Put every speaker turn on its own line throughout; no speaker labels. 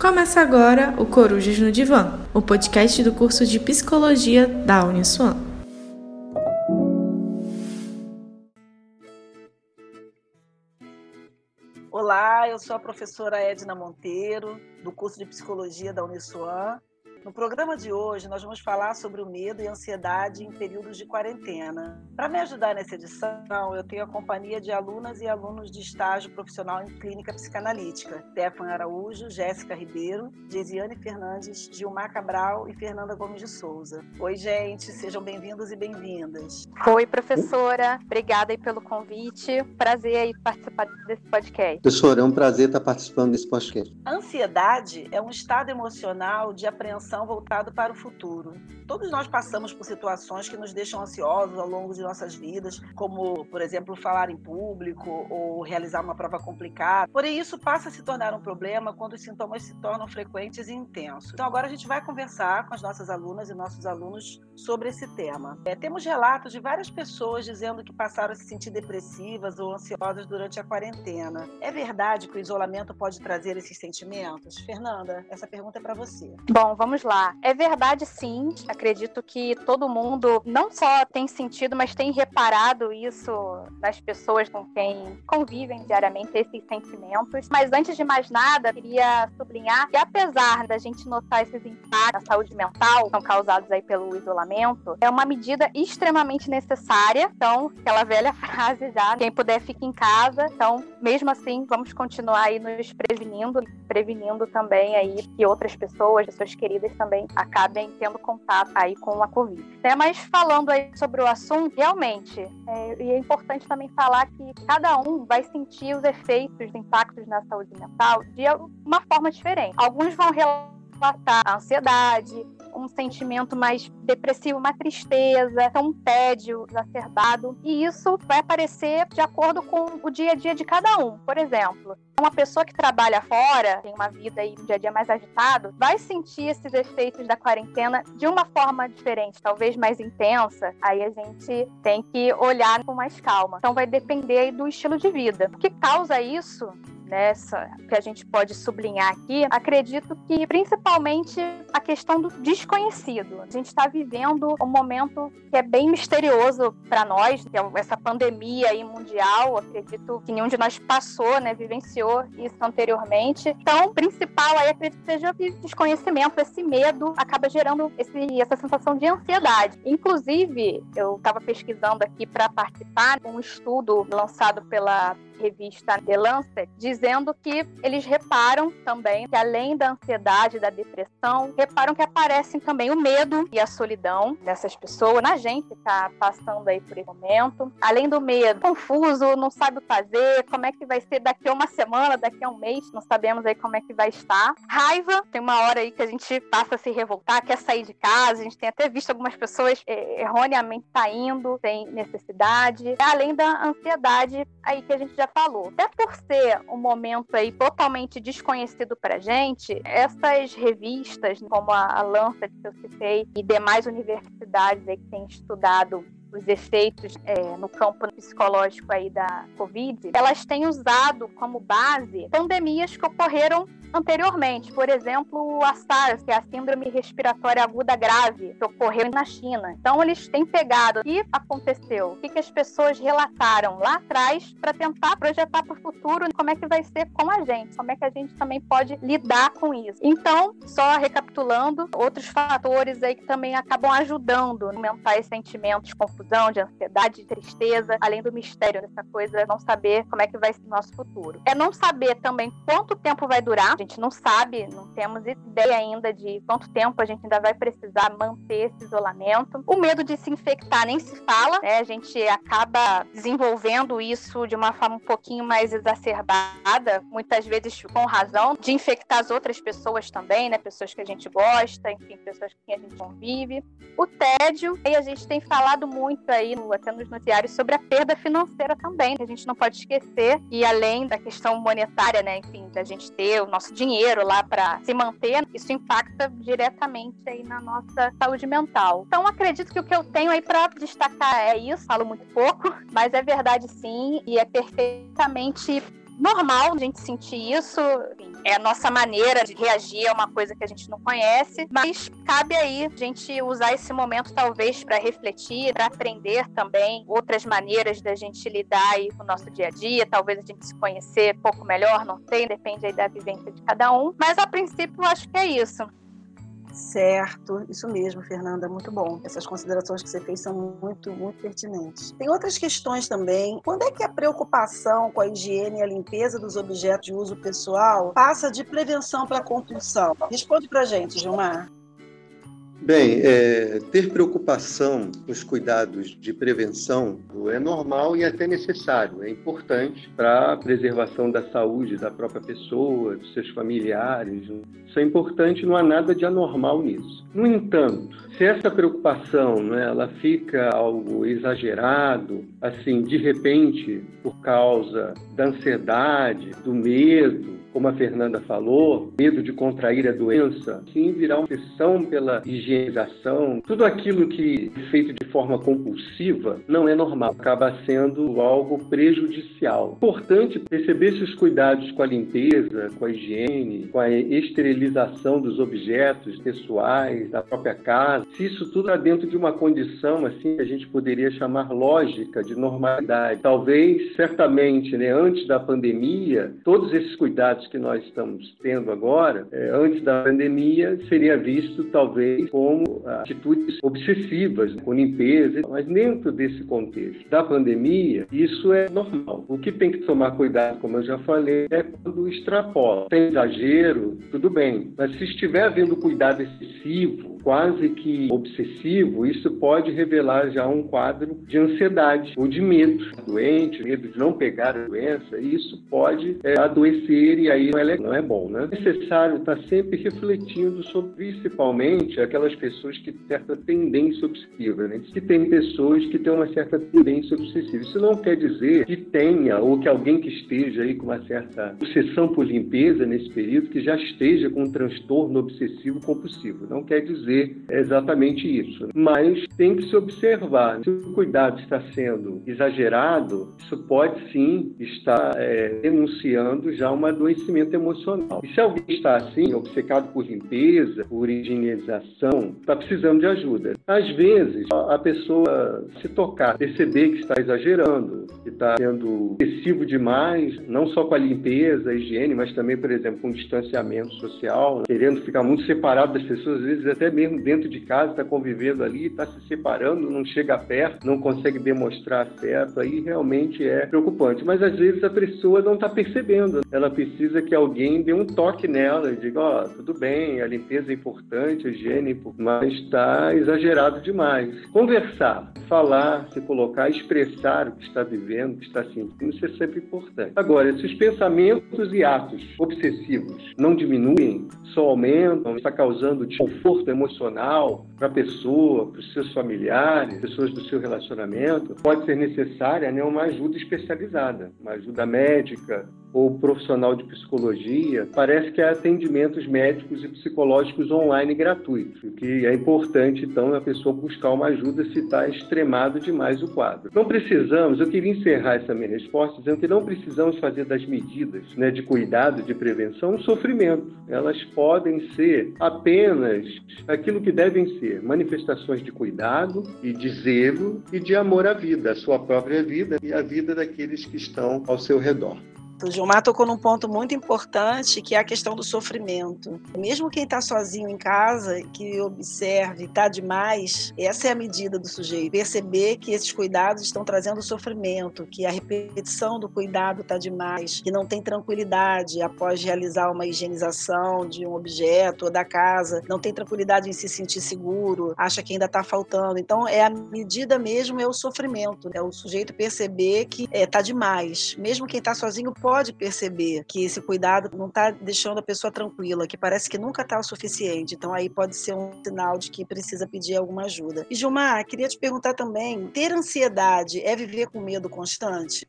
Começa agora o Corujas no Divã, o podcast do curso de Psicologia da Uniswan.
Olá, eu sou a professora Edna Monteiro, do curso de Psicologia da Uniswan, no programa de hoje, nós vamos falar sobre o medo e ansiedade em períodos de quarentena. Para me ajudar nessa edição, eu tenho a companhia de alunas e alunos de estágio profissional em clínica psicanalítica: Stefan Araújo, Jéssica Ribeiro, Gesiane Fernandes, Gilmar Cabral e Fernanda Gomes de Souza. Oi, gente, sejam bem-vindos e bem-vindas.
Oi, professora, obrigada aí pelo convite. Prazer aí participar desse podcast.
Professora, é um prazer estar participando desse podcast.
A ansiedade é um estado emocional de apreensão atenção voltado para o futuro. Todos nós passamos por situações que nos deixam ansiosos ao longo de nossas vidas, como, por exemplo, falar em público ou realizar uma prova complicada. Porém, isso passa a se tornar um problema quando os sintomas se tornam frequentes e intensos. Então, agora a gente vai conversar com as nossas alunas e nossos alunos sobre esse tema. É, temos relatos de várias pessoas dizendo que passaram a se sentir depressivas ou ansiosas durante a quarentena. É verdade que o isolamento pode trazer esses sentimentos? Fernanda, essa pergunta é para você.
Bom, vamos vamos lá. É verdade, sim. Acredito que todo mundo não só tem sentido, mas tem reparado isso nas pessoas com quem convivem diariamente, esses sentimentos. Mas antes de mais nada, queria sublinhar que apesar da gente notar esses impactos na saúde mental que são causados aí pelo isolamento, é uma medida extremamente necessária. Então, aquela velha frase já, quem puder fique em casa. Então, mesmo assim, vamos continuar aí nos prevenindo, prevenindo também aí que outras pessoas, pessoas queridas também acabem tendo contato aí com a Covid. É, mas falando aí sobre o assunto, realmente, é, e é importante também falar que cada um vai sentir os efeitos, os impactos na saúde mental de uma forma diferente. Alguns vão relatar a ansiedade, um sentimento mais depressivo, uma tristeza, um tédio exacerbado. E isso vai aparecer de acordo com o dia a dia de cada um. Por exemplo, uma pessoa que trabalha fora, tem uma vida aí um dia a dia mais agitado, vai sentir esses efeitos da quarentena de uma forma diferente, talvez mais intensa. Aí a gente tem que olhar com mais calma. Então vai depender do estilo de vida. O que causa isso nessa que a gente pode sublinhar aqui, acredito que principalmente a questão do desconhecido. A gente está vivendo um momento que é bem misterioso para nós, que é essa pandemia aí mundial. Acredito que nenhum de nós passou, né, vivenciou isso anteriormente. Então, o principal aí acredito que seja o desconhecimento, esse medo acaba gerando esse, essa sensação de ansiedade. Inclusive, eu estava pesquisando aqui para participar um estudo lançado pela revista The Lancet, dizendo que eles reparam também que além da ansiedade, da depressão, reparam que aparecem também o medo e a solidão dessas pessoas, na gente que está passando aí por esse momento. Além do medo, confuso, não sabe o que fazer, como é que vai ser daqui a uma semana, daqui a um mês, não sabemos aí como é que vai estar. Raiva, tem uma hora aí que a gente passa a se revoltar, quer sair de casa, a gente tem até visto algumas pessoas é, erroneamente saindo sem necessidade. Além da ansiedade aí que a gente já falou. Até por ser um momento aí totalmente desconhecido pra gente, essas revistas, como a Lancet que eu citei, e demais universidades aí que têm estudado os efeitos é, no campo psicológico aí da Covid, elas têm usado como base pandemias que ocorreram anteriormente. Por exemplo, a SARS, que é a Síndrome Respiratória Aguda Grave, que ocorreu na China. Então, eles têm pegado o que aconteceu, o que, as pessoas relataram lá atrás para tentar projetar para o futuro como é que vai ser com a gente, como é que a gente também pode lidar com isso. Então, só recapitulando, outros fatores aí que também acabam ajudando a aumentar esse sentimento de confusão, de ansiedade, de tristeza, além do mistério dessa coisa, não saber como é que vai ser o nosso futuro. É não saber também quanto tempo vai durar, a gente não sabe, não temos ideia ainda de quanto tempo a gente ainda vai precisar manter esse isolamento. O medo de se infectar nem se fala, né? A gente acaba desenvolvendo isso de uma forma um pouquinho mais exacerbada, muitas vezes com razão, de infectar as outras pessoas também, né? Pessoas que a gente gosta, enfim, pessoas com quem a gente convive. O tédio, e a gente tem falado muito aí, até nos noticiários, sobre a perda financeira também, a gente não pode esquecer. E além da questão monetária, né? Enfim, da gente ter o nosso dinheiro lá para se manter, isso impacta diretamente aí na nossa saúde mental. Então acredito que o que eu tenho aí para destacar é isso, falo muito pouco, mas é verdade sim e é perfeitamente normal a gente sentir isso, é a nossa maneira de reagir a uma coisa que a gente não conhece, mas cabe aí a gente usar esse momento talvez para refletir, para aprender também outras maneiras da gente lidar aí com o nosso dia a dia, talvez a gente se conhecer um pouco melhor, não sei, depende aí da vivência de cada um, mas a princípio eu acho que é isso.
Certo, isso mesmo, Fernanda, muito bom. Essas considerações que você fez são muito, muito pertinentes. Tem outras questões também. Quando é que a preocupação com a higiene e a limpeza dos objetos de uso pessoal passa de prevenção para compulsão? Responde para gente, Gilmar.
Bem, é, ter preocupação com os cuidados de prevenção é normal e até necessário, é importante para a preservação da saúde da própria pessoa, dos seus familiares. Isso é importante, não há nada de anormal nisso. No entanto, se essa preocupação né, ela fica algo exagerado, assim, de repente, por causa da ansiedade, do medo, como a Fernanda falou, medo de contrair a doença, sim virar uma obsessão pela higienização, tudo aquilo que é feito de forma compulsiva não é normal, acaba sendo algo prejudicial. Importante perceber se os cuidados com a limpeza, com a higiene, com a esterilização dos objetos pessoais, da própria casa, se isso tudo está dentro de uma condição assim que a gente poderia chamar lógica de normalidade. Talvez, certamente, né, antes da pandemia, todos esses cuidados que nós estamos tendo agora, é, antes da pandemia, seria visto talvez como atitudes obsessivas, com limpeza, mas dentro desse contexto da pandemia, isso é normal. O que tem que tomar cuidado, como eu já falei, é quando extrapola. Tem exagero, tudo bem, mas se estiver havendo cuidado excessivo, quase que obsessivo, isso pode revelar já um quadro de ansiedade ou de medo doente, medo de não pegar a doença, e isso pode é, adoecer e aí não é, não é bom, né? É necessário estar sempre refletindo sobre, principalmente, aquelas pessoas que têm certa tendência obsessiva, né? Que tem pessoas que têm uma certa tendência obsessiva. Isso não quer dizer que tenha ou que alguém que esteja aí com uma certa obsessão por limpeza nesse período que já esteja com um transtorno obsessivo compulsivo. Não quer dizer exatamente isso. Mas tem que se observar. Se o cuidado está sendo exagerado, isso pode sim estar é, denunciando já um adoecimento emocional. E se alguém está assim, obcecado por limpeza, por higienização, está precisando de ajuda. Às vezes, a pessoa se tocar, perceber que está exagerando, que está sendo excessivo demais, não só com a limpeza, a higiene, mas também, por exemplo, com o distanciamento social, querendo ficar muito separado das pessoas, às vezes até mesmo dentro de casa, está convivendo ali, está se separando, não chega perto, não consegue demonstrar afeto, aí realmente é preocupante. Mas às vezes a pessoa não está percebendo, ela precisa que alguém dê um toque nela e diga: Ó, oh, tudo bem, a limpeza é importante, a higiene, é mas está exagerado demais. Conversar, falar, se colocar, expressar o que está vivendo, o que está sentindo, isso é sempre importante. Agora, se os pensamentos e atos obsessivos não diminuem, só aumentam, está causando desconforto emocional para a pessoa, para os seus familiares, pessoas do seu relacionamento, pode ser necessária né, uma ajuda especializada, uma ajuda médica, ou profissional de psicologia, parece que há atendimentos médicos e psicológicos online gratuitos, o que é importante, então, a pessoa buscar uma ajuda se está extremado demais o quadro. Não precisamos, eu queria encerrar essa minha resposta dizendo que não precisamos fazer das medidas né, de cuidado, de prevenção, um sofrimento. Elas podem ser apenas aquilo que devem ser, manifestações de cuidado e de zelo e de amor à vida, a sua própria vida e a vida daqueles que estão ao seu redor.
O Gilmar tocou num ponto muito importante, que é a questão do sofrimento. Mesmo quem está sozinho em casa, que observe, está demais, essa é a medida do sujeito. Perceber que esses cuidados estão trazendo sofrimento, que a repetição do cuidado está demais, que não tem tranquilidade após realizar uma higienização de um objeto ou da casa, não tem tranquilidade em se sentir seguro, acha que ainda está faltando. Então, é a medida mesmo, é o sofrimento. É o sujeito perceber que está é, tá demais. Mesmo quem está sozinho pode perceber que esse cuidado não está deixando a pessoa tranquila, que parece que nunca está o suficiente. Então aí pode ser um sinal de que precisa pedir alguma ajuda. E Gilmar, queria te perguntar também: ter ansiedade é viver com medo constante?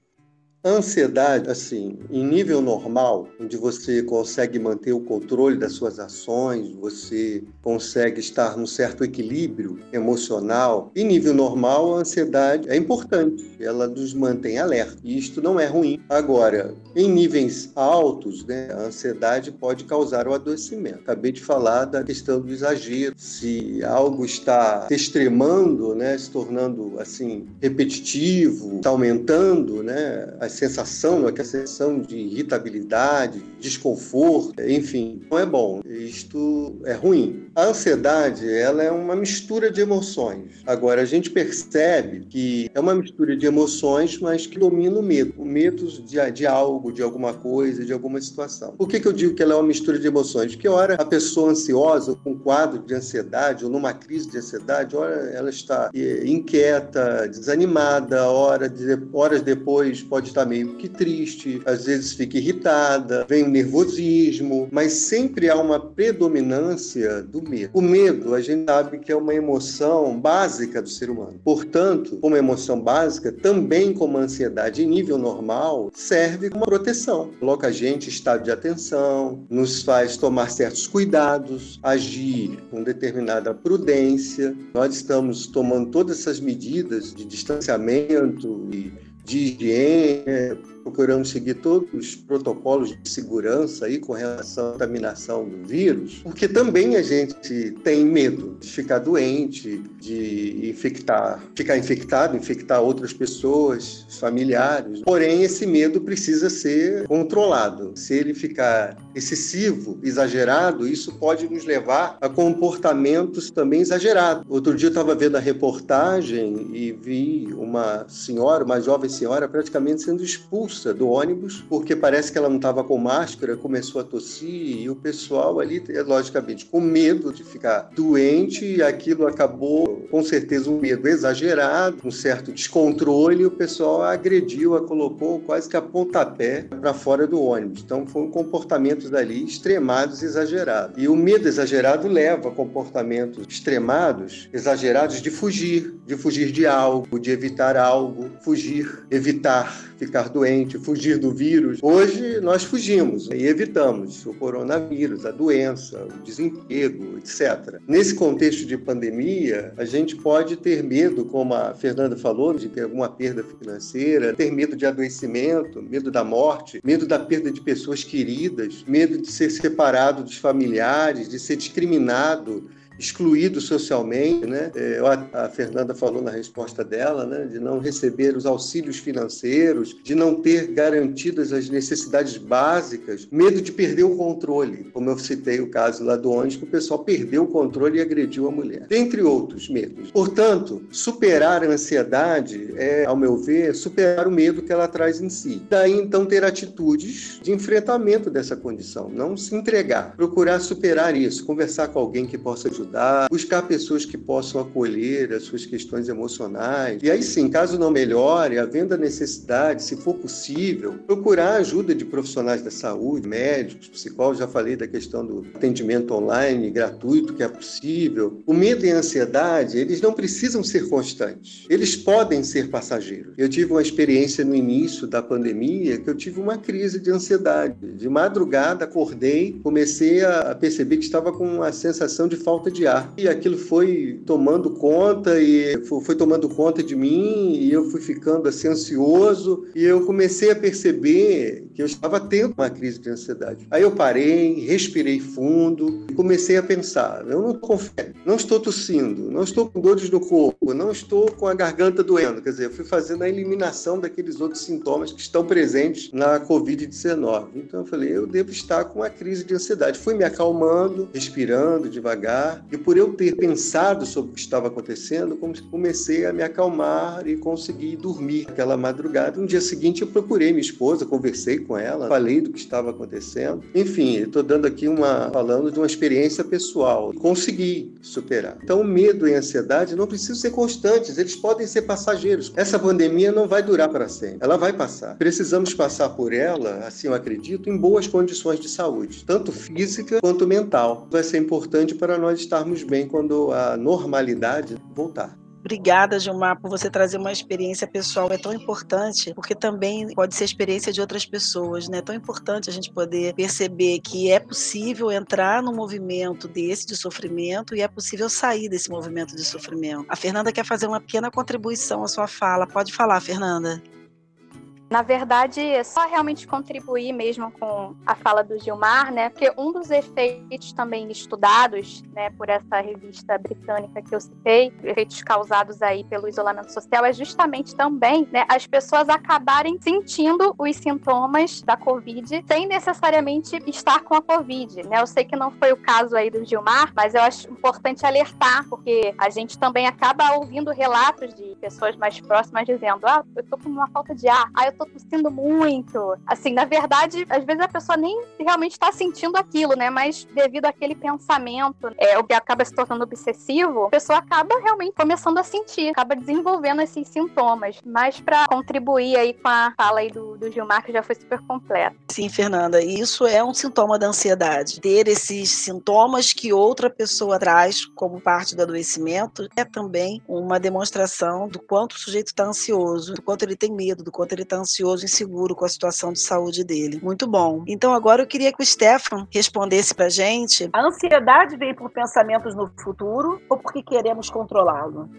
Ansiedade, assim, em nível normal, onde você consegue manter o controle das suas ações, você consegue estar num certo equilíbrio emocional, em nível normal, a ansiedade é importante, ela nos mantém alerta. E isto não é ruim. Agora, em níveis altos, né, a ansiedade pode causar o adoecimento. Acabei de falar da questão do exagero. Se algo está extremando, né, se tornando assim repetitivo, está aumentando, né, a sensação, a sensação de irritabilidade, desconforto, enfim, não é bom. Isto é ruim. A ansiedade, ela é uma mistura de emoções. Agora, a gente percebe que é uma mistura de emoções, mas que domina o medo. O medo de, de algo, de alguma coisa, de alguma situação. Por que, que eu digo que ela é uma mistura de emoções? Porque, ora, a pessoa ansiosa, com um quadro de ansiedade, ou numa crise de ansiedade, ora, ela está eh, inquieta, desanimada, hora de, horas depois pode estar meio que triste, às vezes fica irritada, vem o nervosismo, mas sempre há uma predominância do medo. O medo, a gente sabe que é uma emoção básica do ser humano. Portanto, como emoção básica, também como ansiedade em nível normal, serve como proteção. Coloca a gente em estado de atenção, nos faz tomar certos cuidados, agir com determinada prudência. Nós estamos tomando todas essas medidas de distanciamento e de higiene, procuramos seguir todos os protocolos de segurança aí com relação à contaminação do vírus, porque também a gente tem medo de ficar doente, de infectar, ficar infectado, infectar outras pessoas, familiares. Porém, esse medo precisa ser controlado. Se ele ficar excessivo, exagerado, isso pode nos levar a comportamentos também exagerados. Outro dia eu estava vendo a reportagem e vi uma senhora, uma jovem senhora, praticamente sendo expulsa expulsa do ônibus porque parece que ela não estava com máscara, começou a tossir e o pessoal ali, logicamente, com medo de ficar doente e aquilo acabou, com certeza, um medo exagerado, um certo descontrole o pessoal agrediu, a colocou quase que a pontapé para fora do ônibus. Então foram comportamentos ali extremados e exagerados. E o medo exagerado leva a comportamentos extremados, exagerados de fugir, de fugir de algo, de evitar algo, fugir, evitar ficar doente, fugir do vírus. Hoje nós fugimos e evitamos o coronavírus, a doença, o desemprego, etc. Nesse contexto de pandemia, a gente pode ter medo, como a Fernanda falou, de ter alguma perda financeira, ter medo de adoecimento, medo da morte, medo da perda de pessoas queridas, medo de ser separado dos familiares, de ser discriminado excluído socialmente, né? É, a, Fernanda falou na resposta dela, né? De não receber os auxílios financeiros, de não ter garantidas as necessidades básicas, medo de perder o controle, como eu citei o caso lá do ônibus, que o pessoal perdeu o controle e agrediu a mulher, dentre outros medos. Portanto, superar a ansiedade é, ao meu ver, superar o medo que ela traz em si. Daí então ter atitudes de enfrentamento dessa condição, não se entregar, procurar superar isso, conversar com alguém que possa ajudar ajudar, buscar pessoas que possam acolher as suas questões emocionais. E aí sim, caso não melhore, havendo a necessidade, se for possível, procurar ajuda de profissionais da saúde, médicos, psicólogos, já falei da questão do atendimento online gratuito que é possível. O medo e a ansiedade, eles não precisam ser constantes. Eles podem ser passageiros. Eu tive uma experiência no início da pandemia que eu tive uma crise de ansiedade. De madrugada acordei, comecei a perceber que estava com uma sensação de falta de de ar. E aquilo foi tomando conta e foi tomando conta de mim e eu fui ficando assim ansioso e eu comecei a perceber que eu estava tendo uma crise de ansiedade. Aí eu parei, respirei fundo e comecei a pensar, eu não estou não estou tossindo, não estou com dores no corpo, não estou com a garganta doendo. Quer dizer, eu fui fazendo a eliminação daqueles outros sintomas que estão presentes na Covid-19. Então eu falei, eu devo estar com uma crise de ansiedade. Fui me acalmando, respirando devagar e por eu ter pensado sobre o que estava acontecendo, comecei a me acalmar e consegui dormir aquela madrugada. No dia seguinte, eu procurei minha esposa, conversei com ela, falei do que estava acontecendo. Enfim, estou dando aqui uma falando de uma experiência pessoal. Consegui superar. Então, o medo e a ansiedade não precisam ser constantes, eles podem ser passageiros. Essa pandemia não vai durar para sempre, ela vai passar. Precisamos passar por ela, assim eu acredito, em boas condições de saúde, tanto física quanto mental. Vai ser importante para nós estar estarmos bem quando a normalidade voltar.
Obrigada, Gilmar, por você trazer uma experiência pessoal. É tão importante, porque também pode ser a experiência de outras pessoas, né? É tão importante a gente poder perceber que é possível entrar no movimento desse de sofrimento e é possível sair desse movimento de sofrimento. A Fernanda quer fazer uma pequena contribuição à sua fala. Pode falar, Fernanda.
Na verdade, é só realmente contribuir mesmo com a fala do Gilmar, né? Porque um dos efeitos também estudados, né, por essa revista britânica que eu citei, efeitos causados aí pelo isolamento social, é justamente também, né, as pessoas acabarem sentindo os sintomas da Covid sem necessariamente estar com a Covid, né? Eu sei que não foi o caso aí do Gilmar, mas eu acho importante alertar, porque a gente também acaba ouvindo relatos de pessoas mais próximas dizendo: "Ah, eu tô com uma falta de ar. Ah, eu tô tossindo muito. Assim, na verdade, às vezes a pessoa nem realmente está sentindo aquilo, né? Mas devido àquele pensamento, é, o que acaba se tornando obsessivo, a pessoa acaba realmente começando a sentir, acaba desenvolvendo esses sintomas. Mas para contribuir aí com a fala aí do, do Gilmar, que já foi super completa.
Sim, Fernanda, isso é um sintoma da ansiedade. Ter esses sintomas que outra pessoa traz como parte do adoecimento é também uma demonstração do quanto o sujeito está ansioso, do quanto ele tem medo, do quanto ele está ansioso, inseguro com a situação de saúde dele. Muito bom. Então agora eu queria que o Stefan respondesse pra gente. A ansiedade vem por pensamentos no futuro ou porque queremos controlá-lo?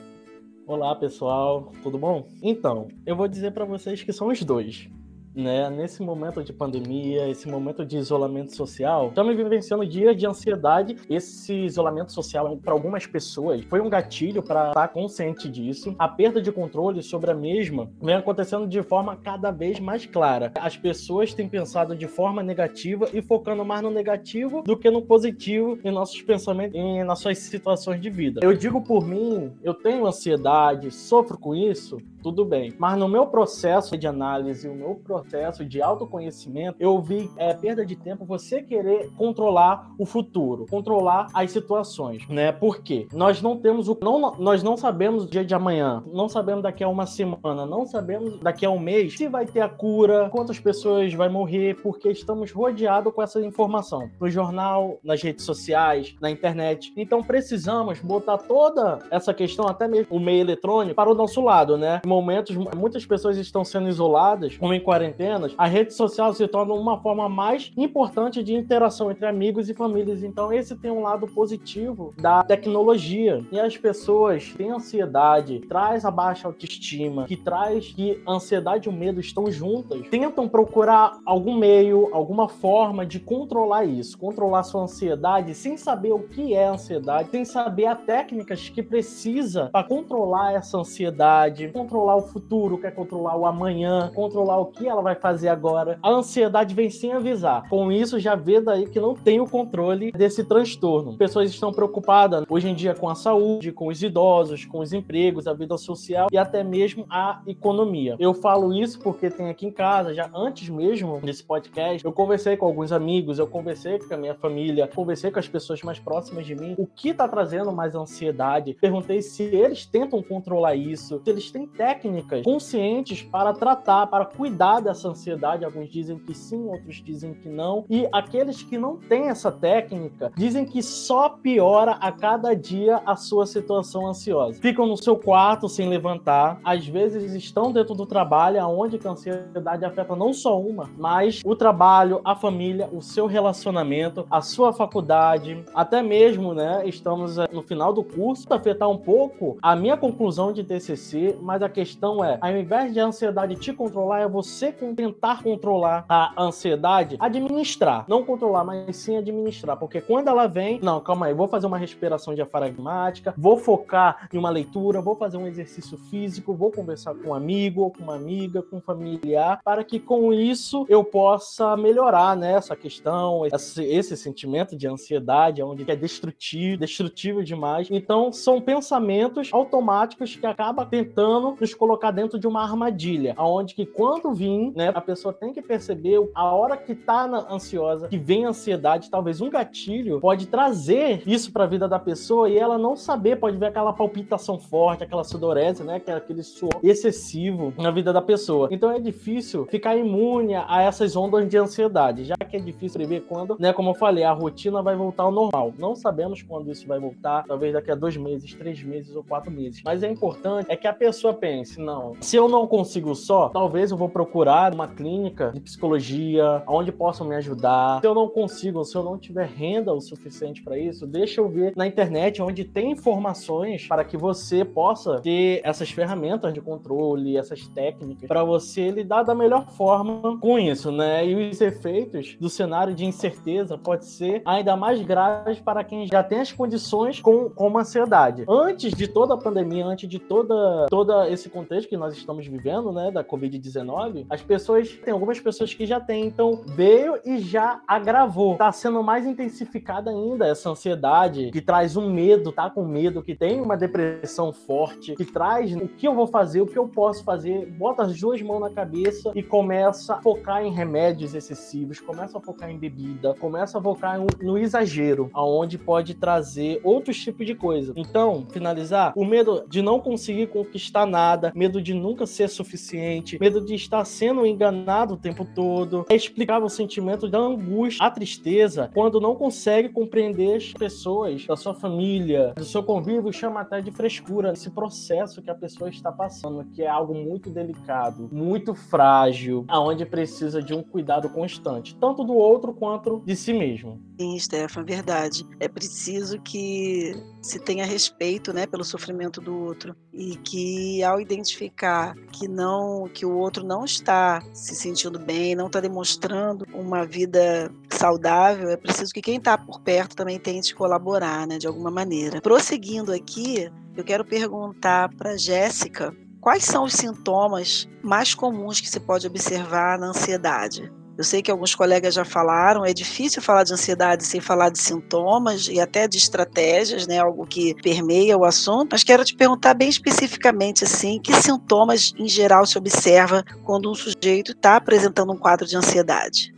Olá, pessoal, tudo bom? Então, eu vou dizer para vocês que são os dois né, nesse momento de pandemia, esse momento de isolamento social, estamos vivenciando dias de ansiedade. Esse isolamento social, para algumas pessoas, foi um gatilho para estar consciente disso. A perda de controle sobre a mesma vem acontecendo de forma cada vez mais clara. As pessoas têm pensado de forma negativa e focando mais no negativo do que no positivo em nossos pensamentos, em nossas situações de vida. Eu digo por mim, eu tenho ansiedade, sofro com isso, tudo bem. Mas no meu processo de análise, o meu processo de autoconhecimento, eu vi é, perda de tempo você querer controlar o futuro, controlar as situações, né? Por quê? Nós não temos o. Não, nós não sabemos o dia de amanhã, não sabemos daqui a uma semana, não sabemos daqui a um mês se vai ter a cura, quantas pessoas vai morrer, porque estamos rodeados com essa informação. No jornal, nas redes sociais, na internet. Então precisamos botar toda essa questão, até mesmo o meio eletrônico, para o nosso lado, né? momentos, muitas pessoas estão sendo isoladas ou em quarentenas, a rede social se torna uma forma mais importante de interação entre amigos e famílias. Então, esse tem um lado positivo da tecnologia. E as pessoas têm ansiedade, traz a baixa autoestima, que traz que ansiedade e o medo estão juntas, tentam procurar algum meio, alguma forma de controlar isso, controlar sua ansiedade sem saber o que é ansiedade, sem saber as técnicas que precisa para controlar essa ansiedade, controlar o futuro, quer controlar o amanhã, controlar o que ela vai fazer agora. A ansiedade vem sem avisar. Com isso, já vê daí que não tem o controle desse transtorno. Pessoas estão preocupadas hoje em dia com a saúde, com os idosos, com os empregos, a vida social e até mesmo a economia. Eu falo isso porque tem aqui em casa, já antes mesmo desse podcast, eu conversei com alguns amigos, eu conversei com a minha família, conversei com as pessoas mais próximas de mim, o que está trazendo mais ansiedade. Perguntei se eles tentam controlar isso, se eles têm técnicas conscientes para tratar, para cuidar dessa ansiedade. Alguns dizem que sim, outros dizem que não. E aqueles que não têm essa técnica dizem que só piora a cada dia a sua situação ansiosa. Ficam no seu quarto sem levantar, às vezes estão dentro do trabalho, aonde a ansiedade afeta não só uma, mas o trabalho, a família, o seu relacionamento, a sua faculdade, até mesmo, né? Estamos eh, no final do curso, afetar um pouco a minha conclusão de TCC, mas a questão é, ao invés de a ansiedade te controlar, é você tentar controlar a ansiedade, administrar. Não controlar, mas sim administrar. Porque quando ela vem, não, calma aí, vou fazer uma respiração diafragmática, vou focar em uma leitura, vou fazer um exercício físico, vou conversar com um amigo, ou com uma amiga, com um familiar, para que com isso eu possa melhorar né, essa questão, esse, esse sentimento de ansiedade, onde é destrutivo, destrutivo demais. Então, são pensamentos automáticos que acabam tentando nos colocar dentro de uma armadilha, aonde que quando vir né? A pessoa tem que perceber a hora que tá ansiosa, que vem ansiedade, talvez um gatilho pode trazer isso para a vida da pessoa e ela não saber, pode ver aquela palpitação forte, aquela sudorese, né? É aquele suor excessivo na vida da pessoa. Então é difícil ficar imune a essas ondas de ansiedade, já que é difícil prever quando, né? Como eu falei, a rotina vai voltar ao normal. Não sabemos quando isso vai voltar, talvez daqui a dois meses, três meses ou quatro meses. Mas é importante é que a pessoa pense, não, se eu não consigo só, talvez eu vou procurar uma clínica de psicologia, onde possam me ajudar. Se eu não consigo, se eu não tiver renda o suficiente para isso, deixa eu ver na internet onde tem informações para que você possa ter essas ferramentas de controle, essas técnicas, para você lidar da melhor forma com isso, né? E os efeitos do cenário de incerteza pode ser ainda mais graves para quem já tem as condições com, com uma ansiedade. Antes de toda a pandemia, antes de toda, todo esse contexto que nós estamos vivendo, né, da Covid-19, as pessoas, tem algumas pessoas que já têm, então veio e já agravou. Está sendo mais intensificada ainda essa ansiedade, que traz um medo, tá com medo, que tem uma depressão forte, que traz o que eu vou fazer, o que eu posso fazer, bota as duas mãos na cabeça e começa a focar em remédios excessivos, começa a focar em bebida, começa a focar no exagero, aonde pode trazer outros tipos de coisa. Então, finalizar, o medo de não conseguir conquistar nada, medo de nunca ser suficiente, medo de estar sendo enganado o tempo todo, é explicar o sentimento da angústia, a tristeza, quando não consegue compreender as pessoas da sua família, do seu convívio, chama até de frescura esse processo que a pessoa está passando, que é algo muito delicado, muito frágil, aonde precisa de um cuidado constante, tanto do outro quanto de si mesmo.
Sim, Stefan, verdade. É preciso que se tenha respeito, né, pelo sofrimento do outro e que ao identificar que não, que o outro não está se sentindo bem, não está demonstrando uma vida saudável, é preciso que quem está por perto também tente colaborar, né, de alguma maneira. Prosseguindo aqui, eu quero perguntar para Jéssica quais são os sintomas mais comuns que se pode observar na ansiedade. Eu sei que alguns colegas já falaram, é difícil falar de ansiedade sem falar de sintomas e até de estratégias, né, algo que permeia o assunto, mas quero te perguntar bem especificamente assim, que sintomas em geral se observa quando um sujeito está apresentando um quadro de ansiedade?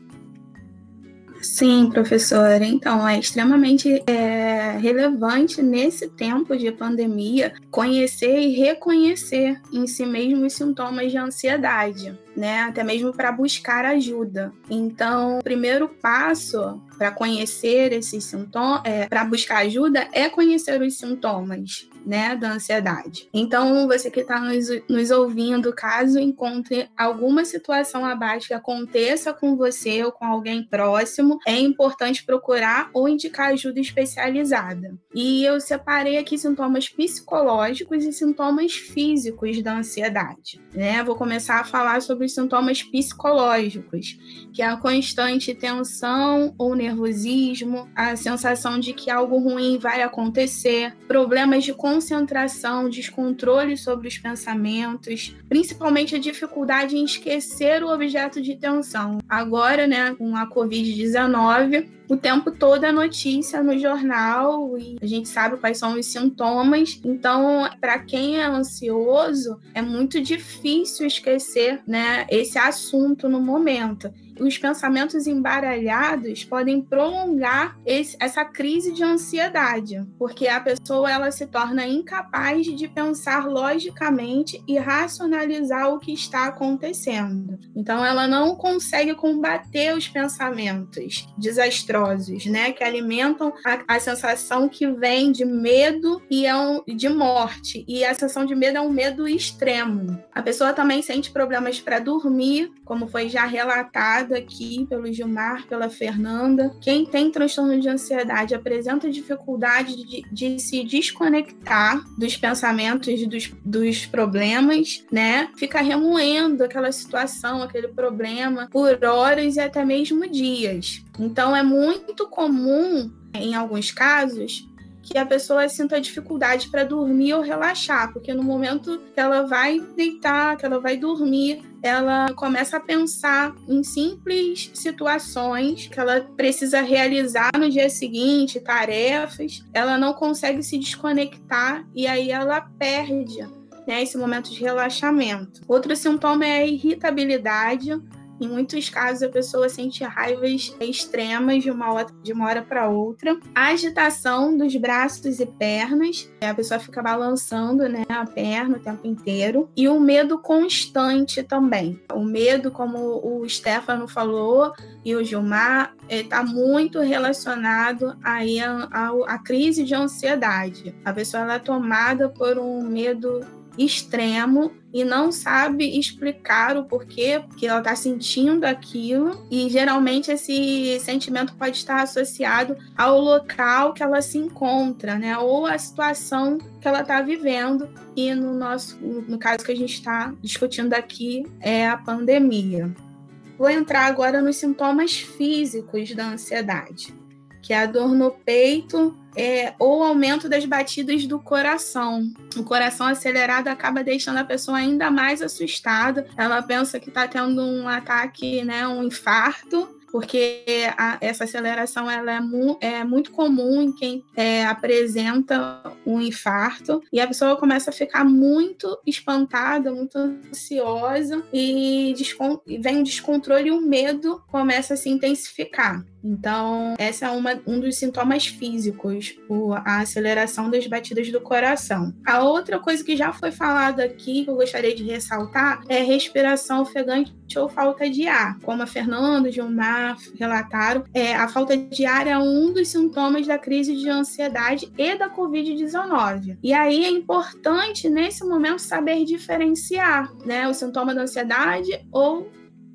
Sim, professora. Então, é extremamente é, relevante nesse tempo de pandemia conhecer e reconhecer em si mesmo os sintomas de ansiedade, né? Até mesmo para buscar ajuda. Então, o primeiro passo para conhecer esses sintomas, é, para buscar ajuda, é conhecer os sintomas né, da ansiedade. Então, você que está nos, nos ouvindo, caso encontre alguma situação abaixo que aconteça com você ou com alguém próximo, é importante procurar ou indicar ajuda especializada. E eu separei aqui sintomas psicológicos e sintomas físicos da ansiedade. Né? Vou começar a falar sobre os sintomas psicológicos, que é a constante tensão ou nervosismo, a sensação de que algo ruim vai acontecer, problemas de concentração, descontrole sobre os pensamentos, principalmente a dificuldade em esquecer o objeto de tensão. Agora, né, com a Covid-19, o tempo todo é notícia no jornal e a gente sabe quais são os sintomas. Então, para quem é ansioso, é muito difícil esquecer, né, esse assunto no momento os pensamentos embaralhados podem prolongar esse, essa crise de ansiedade, porque a pessoa ela se torna incapaz de pensar logicamente e racionalizar o que está acontecendo. Então ela não consegue combater os pensamentos desastrosos, né, que alimentam a, a sensação que vem de medo e é um, de morte. E a sensação de medo é um medo extremo. A pessoa também sente problemas para dormir, como foi já relatado aqui pelo Gilmar, pela Fernanda. Quem tem transtorno de ansiedade apresenta dificuldade de, de se desconectar dos pensamentos, dos, dos problemas, né? Fica remoendo aquela situação, aquele problema por horas e até mesmo dias. Então é muito comum, em alguns casos, que a pessoa sinta dificuldade para dormir ou relaxar, porque no momento que ela vai deitar, que ela vai dormir, ela começa a pensar em simples situações que ela precisa realizar no dia seguinte, tarefas, ela não consegue se desconectar e aí ela perde né, esse momento de relaxamento. Outro sintoma é a irritabilidade, em muitos casos, a pessoa sente raivas extremas de uma hora, de uma hora para outra. A agitação dos braços e pernas, a pessoa fica balançando né, a perna o tempo inteiro. E o medo constante também. O medo, como o Stefano falou e o Gilmar, está muito relacionado aí à, à, à crise de ansiedade. A pessoa é tomada por um medo extremo e não sabe explicar o porquê que ela está sentindo aquilo e geralmente esse sentimento pode estar associado ao local que ela se encontra, né, ou à situação que ela está vivendo e no nosso, no caso que a gente está discutindo aqui é a pandemia. Vou entrar agora nos sintomas físicos da ansiedade, que é a dor no peito, é, ou aumento das batidas do coração. O coração acelerado acaba deixando a pessoa ainda mais assustada. Ela pensa que está tendo um ataque, né, um infarto porque a, essa aceleração ela é, mu é, muito comum em quem é, apresenta um infarto e a pessoa começa a ficar muito espantada, muito ansiosa e vem o descontrole e o medo começa a se intensificar. Então, essa é uma, um dos sintomas físicos, a aceleração das batidas do coração. A outra coisa que já foi falada aqui, que eu gostaria de ressaltar, é respiração ofegante ou falta de ar. Como a Fernanda e Gilmar relataram, é, a falta de ar é um dos sintomas da crise de ansiedade e da Covid-19. E aí é importante, nesse momento, saber diferenciar né, o sintoma da ansiedade ou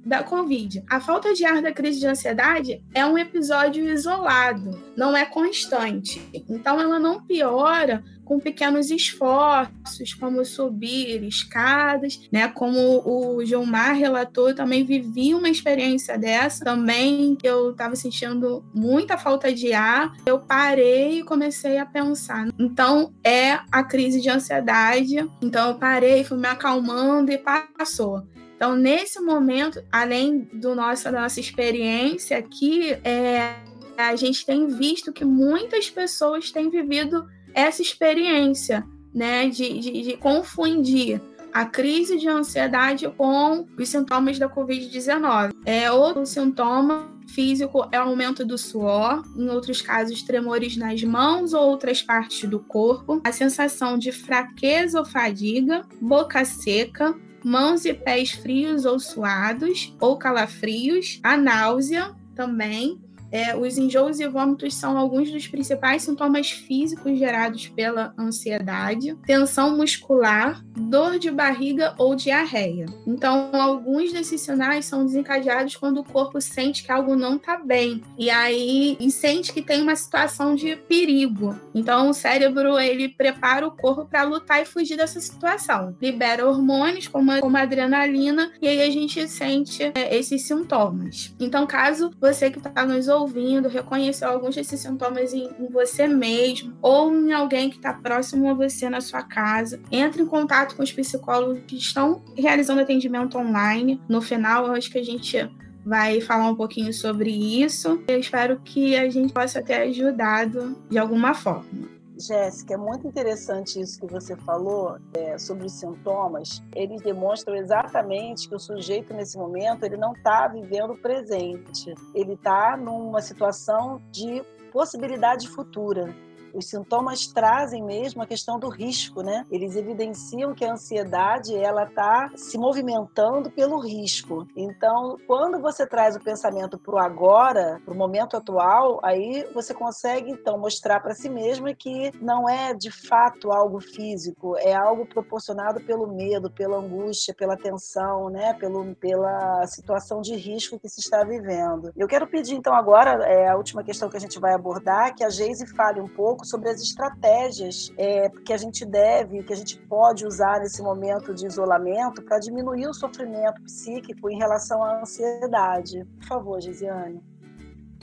da Covid. A falta de ar da crise de ansiedade é um episódio isolado, não é constante. Então, ela não piora com pequenos esforços, como subir escadas, né? Como o Gilmar relatou, eu também vivi uma experiência dessa também, eu estava sentindo muita falta de ar. Eu parei e comecei a pensar. Então, é a crise de ansiedade. Então, eu parei, fui me acalmando e passou. Então, nesse momento, além do nosso, da nossa experiência aqui, é, a gente tem visto que muitas pessoas têm vivido essa experiência né, de, de, de confundir a crise de ansiedade com os sintomas da Covid-19. É, outro sintoma físico é o aumento do suor, em outros casos, tremores nas mãos ou outras partes do corpo, a sensação de fraqueza ou fadiga, boca seca, mãos e pés frios ou suados, ou calafrios, a náusea também, é, os enjoos e vômitos são alguns dos principais sintomas físicos gerados pela ansiedade, tensão muscular, dor de barriga ou diarreia. Então, alguns desses sinais são desencadeados quando o corpo sente que algo não está bem e aí e sente que tem uma situação de perigo. Então, o cérebro ele prepara o corpo para lutar e fugir dessa situação. Libera hormônios como a, como a adrenalina e aí a gente sente é, esses sintomas. Então, caso você que está nos ouvindo ouvindo reconheceu alguns desses sintomas em, em você mesmo ou em alguém que está próximo a você na sua casa, entre em contato com os psicólogos que estão realizando atendimento online. No final, eu acho que a gente vai falar um pouquinho sobre isso. Eu espero que a gente possa ter ajudado de alguma forma.
Jéssica, é muito interessante isso que você falou é, sobre os sintomas. Eles demonstram exatamente que o sujeito, nesse momento, ele não está vivendo o presente. Ele está numa situação de possibilidade futura os sintomas trazem mesmo a questão do risco, né? Eles evidenciam que a ansiedade ela está se movimentando pelo risco. Então, quando você traz o pensamento para o agora, para o momento atual, aí você consegue então mostrar para si mesma que não é de fato algo físico, é algo proporcionado pelo medo, pela angústia, pela tensão, né? Pelo, pela situação de risco que se está vivendo. Eu quero pedir então agora é, a última questão que a gente vai abordar, que a Geise fale um pouco sobre as estratégias é, que a gente deve, que a gente pode usar nesse momento de isolamento para diminuir o sofrimento psíquico em relação à ansiedade. Por favor, Gisiane.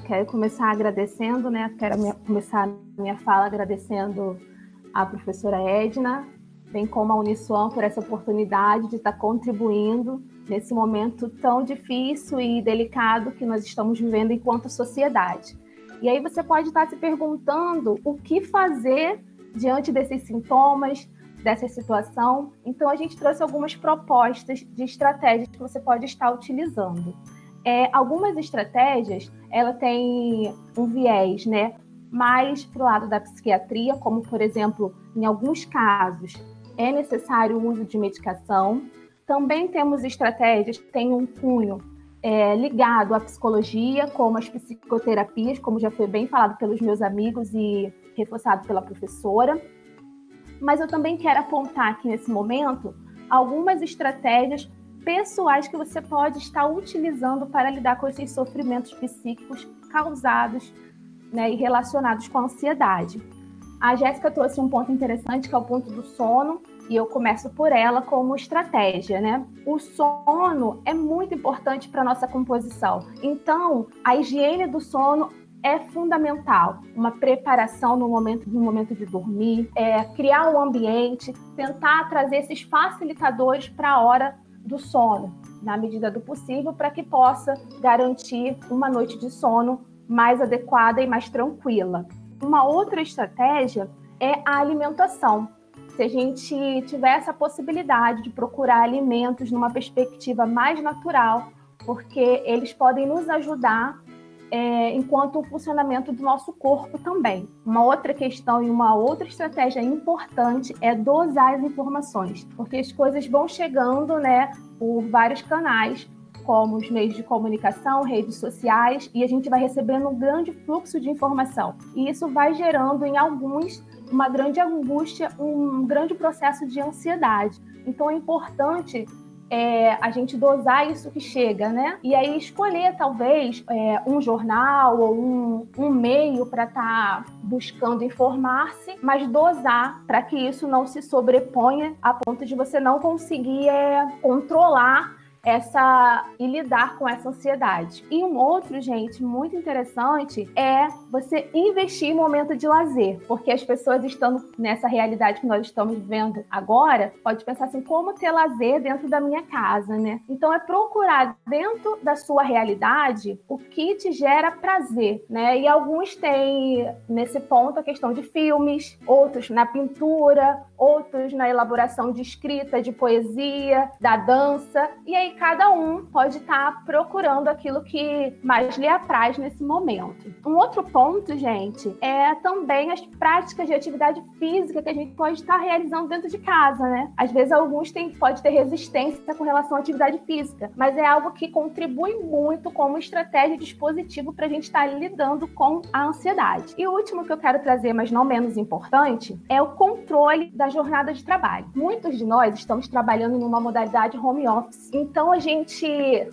Quero começar agradecendo, né? Quero minha, começar minha fala agradecendo a professora Edna, bem como a Uniswan por essa oportunidade de estar contribuindo nesse momento tão difícil e delicado que nós estamos vivendo enquanto sociedade. E aí você pode estar se perguntando o que fazer diante desses sintomas, dessa situação. Então, a gente trouxe algumas propostas de estratégias que você pode estar utilizando. É, algumas estratégias, ela tem um viés, né, mais para o lado da psiquiatria, como, por exemplo, em alguns casos, é necessário o uso de medicação. Também temos estratégias que têm um cunho é, ligado à psicologia, como as psicoterapias, como já foi bem falado pelos meus amigos e reforçado pela professora. Mas eu também quero apontar aqui nesse momento algumas estratégias pessoais que você pode estar utilizando para lidar com esses sofrimentos psíquicos causados né, e relacionados com a ansiedade. A Jéssica trouxe um ponto interessante, que é o ponto do sono, e eu começo por ela como estratégia, né? O sono é muito importante para nossa composição. Então, a higiene do sono é fundamental. Uma preparação no momento, no momento de dormir, é, criar um ambiente, tentar trazer esses facilitadores para a hora do sono, na medida do possível, para que possa garantir uma noite de sono mais adequada e mais tranquila. Uma outra estratégia é a alimentação. Se a gente tiver essa possibilidade de procurar alimentos numa perspectiva mais natural, porque eles podem nos ajudar é, enquanto o funcionamento do nosso corpo também. Uma outra questão e uma outra estratégia importante é dosar as informações, porque as coisas vão chegando, né, por vários canais, como os meios de comunicação, redes sociais, e a gente vai recebendo um grande fluxo de informação. E isso vai gerando em alguns uma grande angústia, um grande processo de ansiedade. Então é importante é, a gente dosar isso que chega, né? E aí escolher talvez é, um jornal ou um, um meio para estar tá buscando informar-se, mas dosar para que isso não se sobreponha a ponto de você não conseguir é, controlar essa e lidar com essa ansiedade. E um outro, gente, muito interessante é você investir em momento de lazer, porque as pessoas estão nessa realidade que nós estamos vivendo agora, pode pensar assim, como ter lazer dentro da minha casa, né? Então é procurar dentro da sua realidade o que te gera prazer, né? E alguns têm nesse ponto a questão de filmes, outros na pintura, outros na elaboração de escrita, de poesia, da dança. E aí cada um pode estar tá procurando aquilo que mais lhe apraz nesse momento. Um outro ponto, gente, é também as práticas de atividade física que a gente pode estar tá realizando dentro de casa, né? Às vezes alguns têm, pode ter resistência com relação à atividade física, mas é algo que contribui muito como estratégia e dispositivo para a gente estar tá lidando com a ansiedade. E o último que eu quero trazer, mas não menos importante, é o controle da jornada de trabalho. Muitos de nós estamos trabalhando numa modalidade home office, então a gente,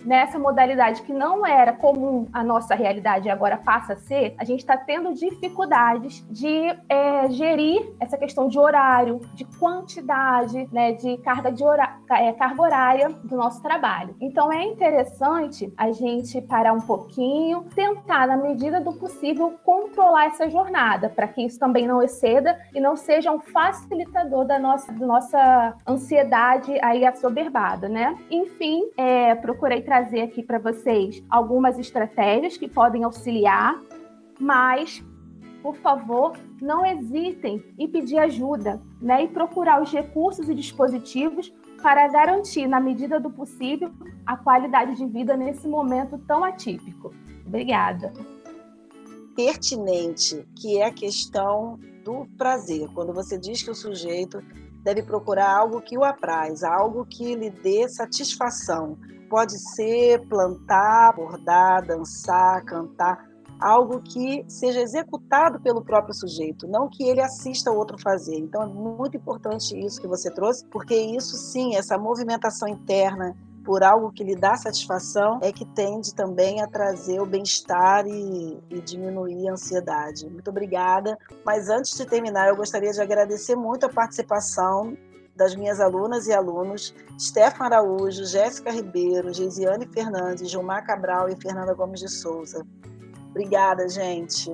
nessa modalidade que não era comum a nossa realidade e agora passa a ser, a gente está tendo dificuldades de é, gerir essa questão de horário, de quantidade, né, de carga, de hora, é, carga horária do nosso trabalho. Então é interessante a gente parar um pouquinho, tentar, na medida do possível, controlar essa jornada, para que isso também não exceda e não seja um facilitador da nossa, da nossa ansiedade aí assoberbada, né? Enfim, é, procurei trazer aqui para vocês algumas estratégias que podem auxiliar, mas, por favor, não hesitem em pedir ajuda né, e procurar os recursos e dispositivos para garantir, na medida do possível, a qualidade de vida nesse momento tão atípico. Obrigada.
Pertinente, que é a questão do prazer. Quando você diz que o sujeito deve procurar algo que o apraz, algo que lhe dê satisfação. Pode ser plantar, bordar, dançar, cantar, algo que seja executado pelo próprio sujeito, não que ele assista o outro fazer. Então é muito importante isso que você trouxe, porque isso sim, essa movimentação interna por algo que lhe dá satisfação é que tende também a trazer o bem-estar e, e, diminuir a ansiedade. Muito obrigada. Mas antes de terminar, eu gostaria de agradecer muito a participação das minhas alunas e alunos, Stefan Araújo, Jéssica Ribeiro, Geisiane Fernandes, Gilmar Cabral e Fernanda Gomes de Souza. Obrigada, gente.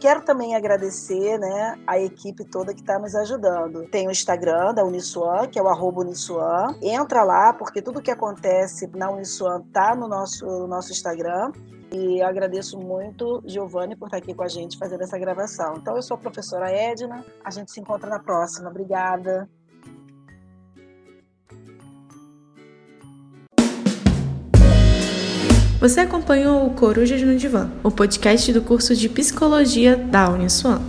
Quero também agradecer né, a equipe toda que está nos ajudando. Tem o Instagram da Uniswan, que é o arroba Uniswan. Entra lá, porque tudo que acontece na Uniswan está no nosso, no nosso Instagram. E agradeço muito, Giovanni, por estar aqui com a gente fazendo essa gravação. Então, eu sou a professora Edna. A gente se encontra na próxima. Obrigada.
Você acompanhou o Corujas no Divã, o podcast do curso de Psicologia da Uniswan.